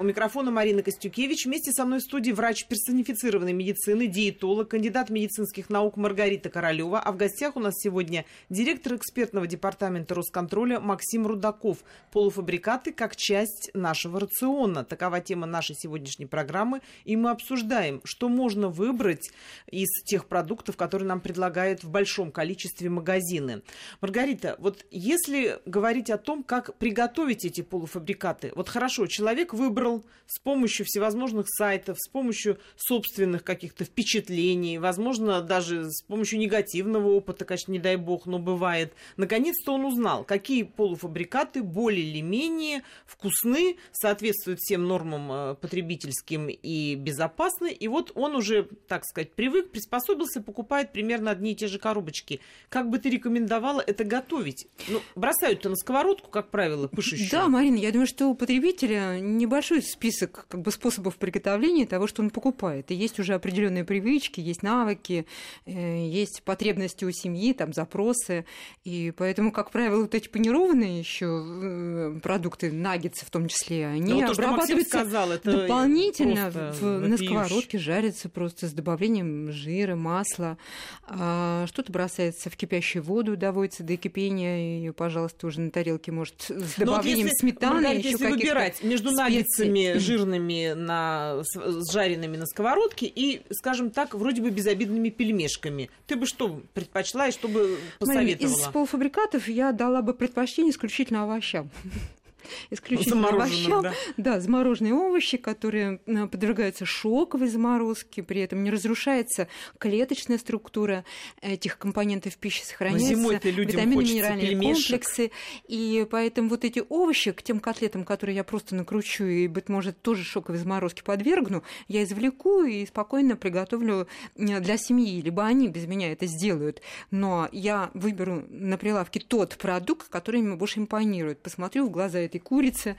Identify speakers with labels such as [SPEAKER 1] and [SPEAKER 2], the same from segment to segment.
[SPEAKER 1] У микрофона Марина Костюкевич. Вместе со мной в студии врач персонифицированной медицины, диетолог, кандидат медицинских наук Маргарита Королева. А в гостях у нас сегодня директор экспертного департамента Росконтроля Максим Рудаков. Полуфабрикаты как часть нашего рациона. Такова тема нашей сегодняшней программы. И мы обсуждаем, что можно выбрать из тех продуктов, которые нам предлагают в большом количестве магазины. Маргарита, вот если говорить о том, как приготовить эти полуфабрикаты. Вот хорошо, человек выбрал выбрал с помощью всевозможных сайтов, с помощью собственных каких-то впечатлений, возможно, даже с помощью негативного опыта, конечно, не дай бог, но бывает. Наконец-то он узнал, какие полуфабрикаты более или менее вкусны, соответствуют всем нормам э, потребительским и безопасны. И вот он уже, так сказать, привык, приспособился, покупает примерно одни и те же коробочки. Как бы ты рекомендовала это готовить? Ну, бросают-то на сковородку, как правило, пышущую.
[SPEAKER 2] Да, Марина, я думаю, что у потребителя небольшой список как бы, способов приготовления того, что он покупает. И есть уже определенные привычки, есть навыки, э, есть потребности у семьи, там запросы. И поэтому, как правило, вот эти панированные еще э, продукты, наггетсы в том числе, они
[SPEAKER 1] ну,
[SPEAKER 2] обрабатываются
[SPEAKER 1] сказал, это
[SPEAKER 2] дополнительно в, на сковородке, жарятся просто с добавлением жира, масла. А что-то бросается в кипящую воду, доводится до кипения, и, пожалуйста, уже на тарелке может с добавлением
[SPEAKER 1] вот если,
[SPEAKER 2] сметаны.
[SPEAKER 1] Маргарита, если выбирать между наггетсами курицами жирными, на, жареными на сковородке и, скажем так, вроде бы безобидными пельмешками. Ты бы что предпочла и что бы посоветовала?
[SPEAKER 2] Из полуфабрикатов я дала бы предпочтение исключительно овощам исключительно овощам. Да. да, замороженные овощи, которые э, подвергаются шоковой заморозке, при этом не разрушается клеточная структура этих компонентов пищи, сохраняются витамины, минеральные пельмешек. комплексы. И поэтому вот эти овощи к тем котлетам, которые я просто накручу и, быть может, тоже шоковой заморозке подвергну, я извлеку и спокойно приготовлю э, для семьи, либо они без меня это сделают. Но я выберу на прилавке тот продукт, который мне больше импонирует. Посмотрю в глаза этой курицы,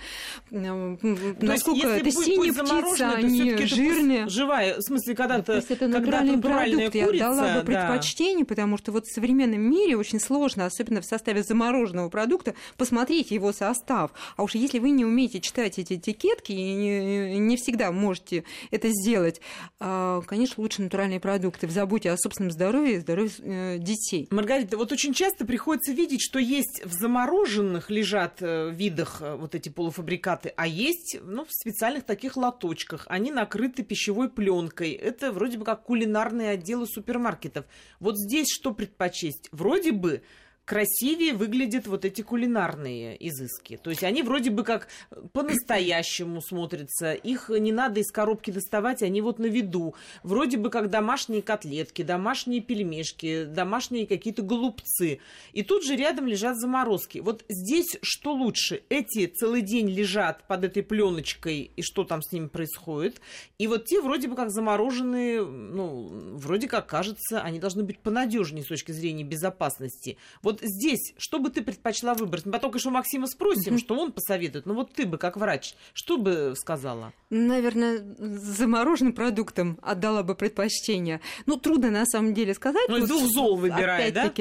[SPEAKER 1] насколько это синяя птица, они жирные. Живая, в смысле, когда-то
[SPEAKER 2] это когда натуральный продукт, курица, я дала бы предпочтение, да. потому что вот в современном мире очень сложно, особенно в составе замороженного продукта, посмотреть его состав. А уж если вы не умеете читать эти этикетки и не, не всегда можете это сделать, а, конечно, лучше натуральные продукты в заботе о собственном здоровье и здоровье э, детей.
[SPEAKER 1] Маргарита, вот очень часто приходится видеть, что есть в замороженных лежат э, видах Э, вот эти полуфабрикаты, а есть ну, в специальных таких лоточках. Они накрыты пищевой пленкой. Это вроде бы как кулинарные отделы супермаркетов. Вот здесь что предпочесть? Вроде бы красивее выглядят вот эти кулинарные изыски. То есть они вроде бы как по-настоящему смотрятся. Их не надо из коробки доставать, они вот на виду. Вроде бы как домашние котлетки, домашние пельмешки, домашние какие-то голубцы. И тут же рядом лежат заморозки. Вот здесь что лучше? Эти целый день лежат под этой пленочкой, и что там с ними происходит? И вот те вроде бы как замороженные, ну, вроде как кажется, они должны быть понадежнее с точки зрения безопасности. Вот здесь, что бы ты предпочла выбрать? Мы потом, конечно, у Максима спросим, что он посоветует. Но вот ты бы, как врач, что бы сказала?
[SPEAKER 2] Наверное, замороженным продуктам отдала бы предпочтение. Ну, трудно на самом деле сказать.
[SPEAKER 1] Ну, вот, двух зол выбирай, да?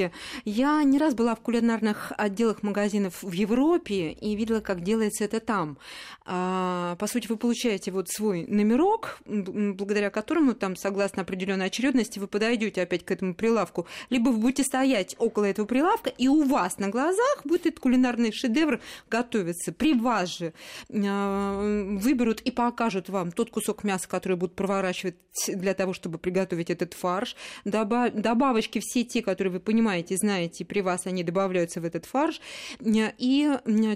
[SPEAKER 2] Я не раз была в кулинарных отделах магазинов в Европе и видела, как делается это там. А, по сути, вы получаете вот свой номерок, благодаря которому там, согласно определенной очередности, вы подойдете опять к этому прилавку. Либо вы будете стоять около этого прилавка, доставка, и у вас на глазах будет этот кулинарный шедевр готовиться. При вас же э, выберут и покажут вам тот кусок мяса, который будут проворачивать для того, чтобы приготовить этот фарш. Добавочки все те, которые вы понимаете, знаете, при вас они добавляются в этот фарш. И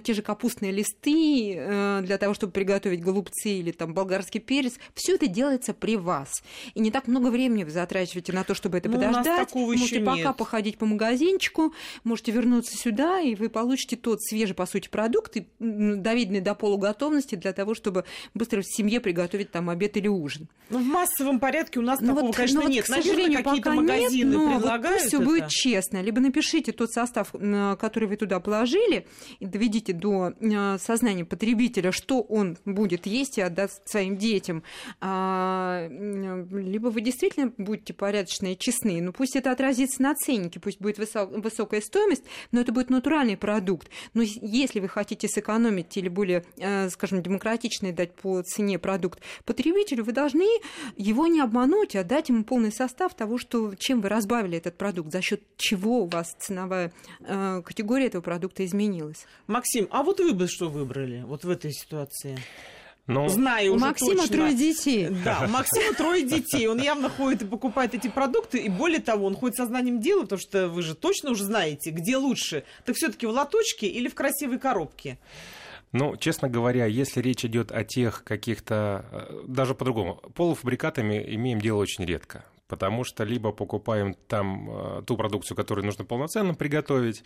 [SPEAKER 2] те же капустные листы э, для того, чтобы приготовить голубцы или там болгарский перец. Все это делается при вас. И не так много времени вы затрачиваете на то, чтобы это ну, подождать. Можете пока нет. походить по магазинчику, можете вернуться сюда, и вы получите тот свежий, по сути, продукт, доведенный до полуготовности для того, чтобы быстро в семье приготовить там обед или ужин.
[SPEAKER 1] Ну, в массовом порядке у нас ну, такого, вот, конечно, ну, нет.
[SPEAKER 2] Вот, к сожалению,
[SPEAKER 1] какие-то магазины
[SPEAKER 2] нет, но
[SPEAKER 1] предлагают
[SPEAKER 2] вот все будет честно. Либо напишите тот состав, который вы туда положили, и доведите до э, сознания потребителя, что он будет есть и отдаст своим детям. А, либо вы действительно будете порядочные и честны, но пусть это отразится на ценнике, пусть будет высокая стоимость, но это будет натуральный продукт. Но если вы хотите сэкономить или более, э, скажем, демократичный дать по цене продукт потребителю, вы должны его не обмануть, а дать ему полный состав того, что, чем вы разбавили этот продукт, за счет чего у вас ценовая э, категория этого продукта изменилась.
[SPEAKER 1] Максим, а вот вы бы что выбрали вот в этой ситуации?
[SPEAKER 2] Ну, Знаю у Максима
[SPEAKER 1] точно.
[SPEAKER 2] трое детей.
[SPEAKER 1] Да, у Максима трое детей. Он явно ходит и покупает эти продукты. И более того, он ходит со знанием дела, потому что вы же точно уже знаете, где лучше. Так все-таки в лоточке или в красивой коробке?
[SPEAKER 3] Ну, честно говоря, если речь идет о тех каких-то, э, даже по-другому, полуфабрикатами имеем дело очень редко потому что либо покупаем там э, ту продукцию, которую нужно полноценно приготовить,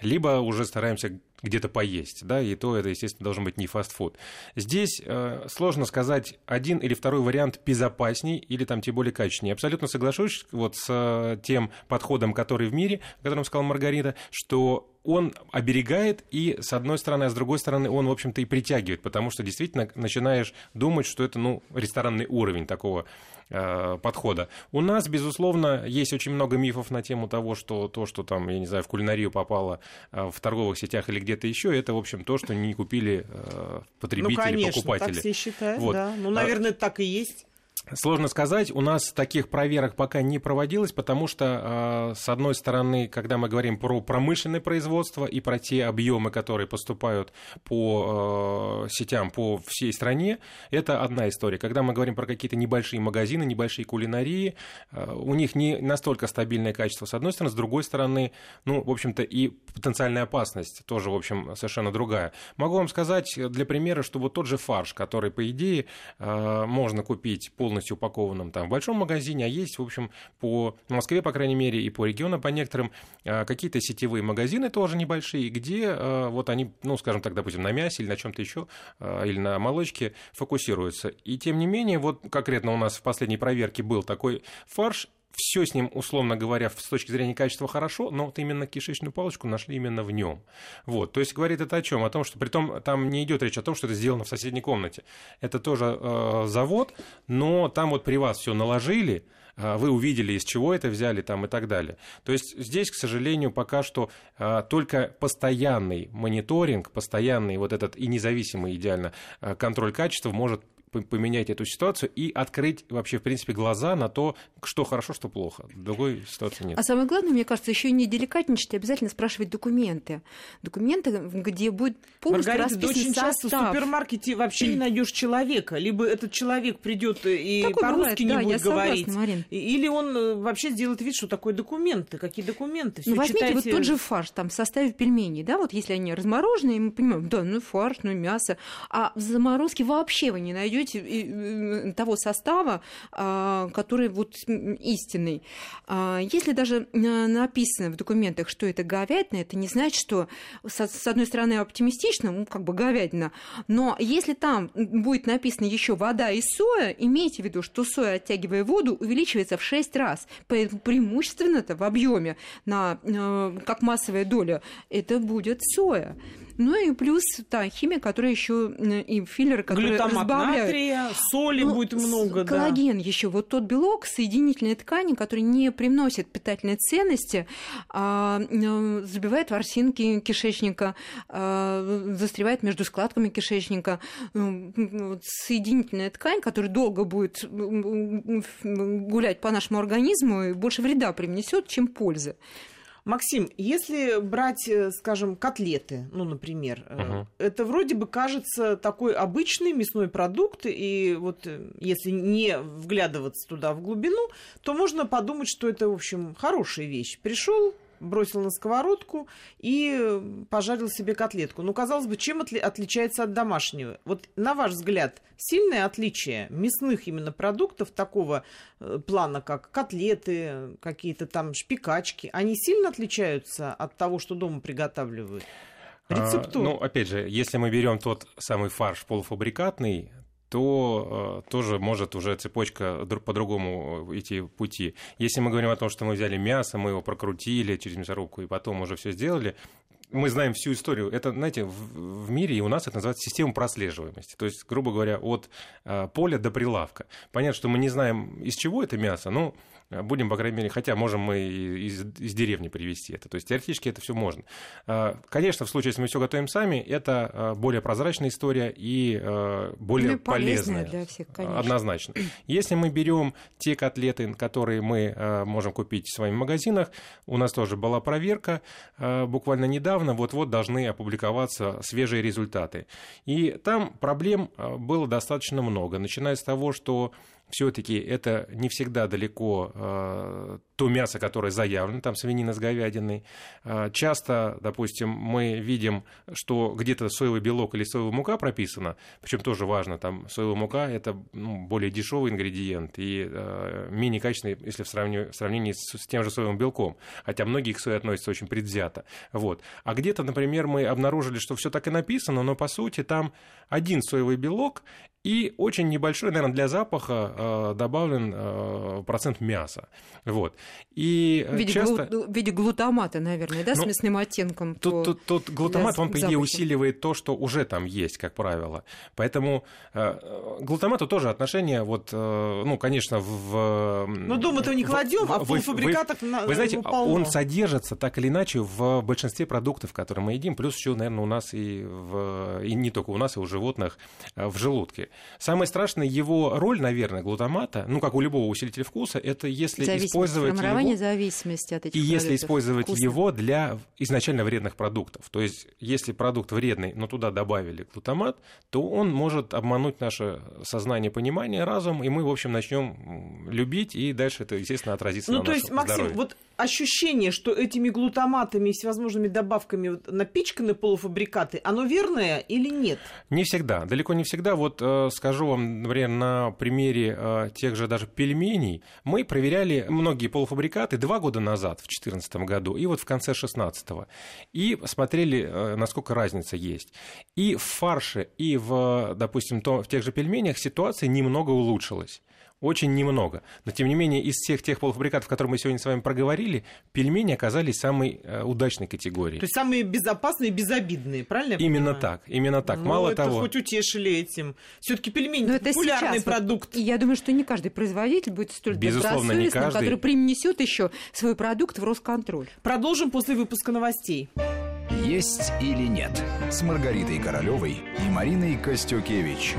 [SPEAKER 3] либо уже стараемся где-то поесть, да, и то это, естественно, должен быть не фастфуд. Здесь э, сложно сказать один или второй вариант безопасней или там тем более качественнее. Абсолютно соглашусь вот с э, тем подходом, который в мире, о котором сказала Маргарита, что он оберегает и с одной стороны, а с другой стороны он, в общем-то, и притягивает, потому что действительно начинаешь думать, что это, ну, ресторанный уровень такого э, подхода. У нас, безусловно, есть очень много мифов на тему того, что то, что там, я не знаю, в кулинарию попало э, в торговых сетях или где-то еще, это, в общем, то, что не купили э, потребители, ну,
[SPEAKER 1] конечно,
[SPEAKER 3] покупатели.
[SPEAKER 1] Так все считают, вот. да. Ну, наверное, а... так и есть.
[SPEAKER 3] Сложно сказать, у нас таких проверок пока не проводилось, потому что, а, с одной стороны, когда мы говорим про промышленное производство и про те объемы, которые поступают по а, сетям по всей стране, это одна история. Когда мы говорим про какие-то небольшие магазины, небольшие кулинарии, а, у них не настолько стабильное качество, с одной стороны, с другой стороны, ну, в общем-то, и потенциальная опасность тоже, в общем, совершенно другая. Могу вам сказать для примера, что вот тот же фарш, который, по идее, можно купить полностью полностью упакованном там в большом магазине, а есть, в общем, по Москве, по крайней мере, и по регионам, по некоторым, а, какие-то сетевые магазины тоже небольшие, где а, вот они, ну, скажем так, допустим, на мясе или на чем-то еще, а, или на молочке фокусируются. И тем не менее, вот конкретно у нас в последней проверке был такой фарш, все с ним, условно говоря, с точки зрения качества хорошо, но вот именно кишечную палочку нашли именно в нем. Вот. То есть говорит это о чем? О том, что при том там не идет речь о том, что это сделано в соседней комнате. Это тоже э, завод, но там вот при вас все наложили, э, вы увидели, из чего это взяли там и так далее. То есть здесь, к сожалению, пока что э, только постоянный мониторинг, постоянный вот этот и независимый идеально э, контроль качества может поменять эту ситуацию и открыть вообще, в принципе, глаза на то, что хорошо, что плохо. Другой ситуации нет.
[SPEAKER 2] А самое главное, мне кажется, еще и не деликатничать, а обязательно спрашивать документы. Документы, где будет полностью
[SPEAKER 1] Маргарита,
[SPEAKER 2] расписан
[SPEAKER 1] очень
[SPEAKER 2] состав.
[SPEAKER 1] часто в супермаркете вообще не найдешь человека. Либо этот человек придет и по-русски не
[SPEAKER 2] да,
[SPEAKER 1] будет говорить,
[SPEAKER 2] согласна, Марин.
[SPEAKER 1] или он э, вообще сделает вид, что такое документы, какие документы.
[SPEAKER 2] Все ну, возьмите читайте... вот тот же фарш там в составе пельменей, да, вот если они размороженные, мы понимаем, да, ну фарш, ну мясо, а в заморозке вообще вы не найдете того состава, а, который вот истинный. А, если даже написано в документах, что это говядина, это не значит, что с одной стороны оптимистично, ну как бы говядина, но если там будет написано еще вода и соя, имейте в виду, что соя, оттягивая воду, увеличивается в 6 раз. Преимущественно-то в объеме на э, как массовая доля это будет соя. Ну и плюс та химия, которая еще и филлеры, которые
[SPEAKER 1] Глютамат
[SPEAKER 2] разбавляют.
[SPEAKER 1] натрия, соли ну, будет много,
[SPEAKER 2] коллаген
[SPEAKER 1] да.
[SPEAKER 2] еще. Вот тот белок соединительной ткани, который не приносит питательной ценности, а, забивает ворсинки кишечника, а, застревает между складками кишечника. Соединительная ткань, которая долго будет гулять по нашему организму, больше вреда принесет, чем пользы.
[SPEAKER 1] Максим, если брать, э, скажем, котлеты, ну, например, угу. это вроде бы кажется такой обычный мясной продукт, и вот э, если не вглядываться туда в глубину, то можно подумать, что это, в общем, хорошая вещь. Пришел, бросил на сковородку и пожарил себе котлетку. Ну, казалось бы, чем отли- отличается от домашнего? Вот на ваш взгляд, сильное отличие мясных именно продуктов такого э, плана, как котлеты, какие-то там шпикачки, они сильно отличаются от того, что дома приготавливают?
[SPEAKER 3] Рецептура. А, ну, опять же, если мы берем тот самый фарш полуфабрикатный, то э, тоже может уже цепочка по-другому э, идти пути. Если мы говорим о том, что мы взяли мясо, мы его прокрутили через мясорубку и потом уже все сделали, мы знаем всю историю. Это, знаете, в, в мире и у нас это называется система прослеживаемости. То есть, грубо говоря, от э, поля до прилавка. Понятно, что мы не знаем, из чего это мясо, но будем, по крайней мере, хотя можем мы из, из деревни привезти это. То есть теоретически это все можно. Конечно, в случае, если мы все готовим сами, это более прозрачная история и более ну, полезная.
[SPEAKER 2] для всех, конечно.
[SPEAKER 3] Однозначно. Если мы берем те котлеты, которые мы можем купить в своих магазинах, у нас тоже была проверка буквально недавно, вот-вот должны опубликоваться свежие результаты. И там проблем было достаточно много, начиная с того, что все-таки это не всегда далеко э, то мясо, которое заявлено, там свинина с говядиной. Э, часто, допустим, мы видим, что где-то соевый белок или соевая мука прописана, причем тоже важно, там соевая мука это ну, более дешевый ингредиент и э, менее качественный, если в сравнении, в сравнении с, с тем же соевым белком, хотя многие к сое относятся очень предвзято. Вот. А где-то, например, мы обнаружили, что все так и написано, но по сути там один соевый белок и очень небольшой, наверное, для запаха э, добавлен э, процент мяса. Вот.
[SPEAKER 2] И в виде, часто... глу... в виде глутамата, наверное, да, ну, с мясным оттенком.
[SPEAKER 3] Тут, по... тут, тут глутамат, он, по идее, запахи. усиливает то, что уже там есть, как правило. Поэтому э, глутамату тоже отношение, вот, э, ну, конечно, в...
[SPEAKER 1] Ну, дома-то не кладем, а в полуфабрикатах
[SPEAKER 3] вы, вы знаете, полно. он содержится так или иначе в большинстве продуктов, которые мы едим, плюс еще, наверное, у нас и, в, и не только у нас, и у животных э, в желудке. Самое страшное его роль, наверное, глутамата, ну, как у любого усилителя вкуса, это если использовать
[SPEAKER 2] его... зависимости от этих
[SPEAKER 3] И если использовать вкусных. его для изначально вредных продуктов. То есть, если продукт вредный, но туда добавили глутамат, то он может обмануть наше сознание, понимание, разум, и мы, в общем, начнем любить, и дальше это, естественно, отразится
[SPEAKER 1] ну,
[SPEAKER 3] на
[SPEAKER 1] то есть, Максим,
[SPEAKER 3] здоровье.
[SPEAKER 1] вот ощущение, что этими глутаматами и всевозможными добавками напичканы полуфабрикаты, оно верное или нет?
[SPEAKER 3] Не всегда, далеко не всегда. Вот э, скажу вам, например, на примере э, тех же даже пельменей. Мы проверяли многие полуфабрикаты два года назад, в 2014 году, и вот в конце 2016. И смотрели, э, насколько разница есть. И в фарше, и в, допустим, то, в тех же пельменях ситуация немного улучшилась очень немного. Но, тем не менее, из всех тех полуфабрикатов, которые мы сегодня с вами проговорили, пельмени оказались самой э, удачной категорией.
[SPEAKER 1] То есть самые безопасные и безобидные, правильно я
[SPEAKER 3] Именно
[SPEAKER 1] понимаю?
[SPEAKER 3] так, именно так.
[SPEAKER 1] Ну,
[SPEAKER 3] Мало
[SPEAKER 1] это
[SPEAKER 3] того...
[SPEAKER 1] хоть утешили этим. все таки пельмени Но это популярный сейчас, продукт.
[SPEAKER 2] Вот, я думаю, что не каждый производитель будет столь
[SPEAKER 3] Безусловно, не каждый.
[SPEAKER 2] который принесет еще свой продукт в Росконтроль.
[SPEAKER 1] Продолжим после выпуска новостей.
[SPEAKER 4] Есть или нет с Маргаритой Королевой и Мариной Костюкевич.